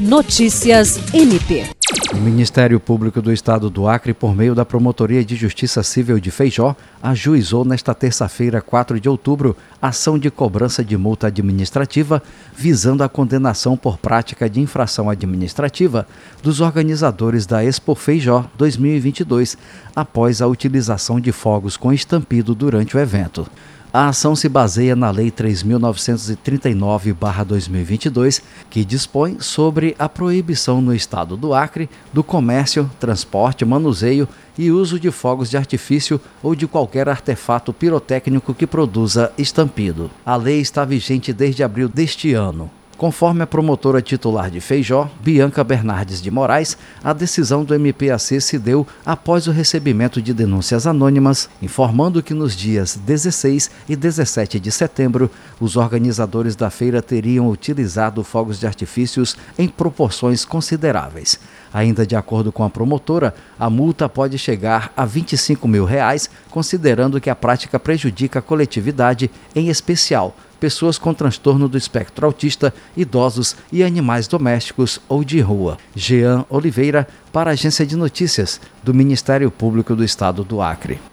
Notícias MP. O Ministério Público do Estado do Acre, por meio da Promotoria de Justiça Civil de Feijó, ajuizou nesta terça-feira, 4 de outubro, ação de cobrança de multa administrativa visando a condenação por prática de infração administrativa dos organizadores da Expo Feijó 2022, após a utilização de fogos com estampido durante o evento. A ação se baseia na Lei 3.939-2022, que dispõe sobre a proibição no estado do Acre do comércio, transporte, manuseio e uso de fogos de artifício ou de qualquer artefato pirotécnico que produza estampido. A lei está vigente desde abril deste ano. Conforme a promotora titular de Feijó, Bianca Bernardes de Moraes, a decisão do MPAC se deu após o recebimento de denúncias anônimas, informando que nos dias 16 e 17 de setembro, os organizadores da feira teriam utilizado fogos de artifícios em proporções consideráveis. Ainda de acordo com a promotora, a multa pode chegar a 25 mil reais, considerando que a prática prejudica a coletividade, em especial pessoas com transtorno do espectro autista, idosos e animais domésticos ou de rua. Jean Oliveira, para a Agência de Notícias do Ministério Público do Estado do Acre.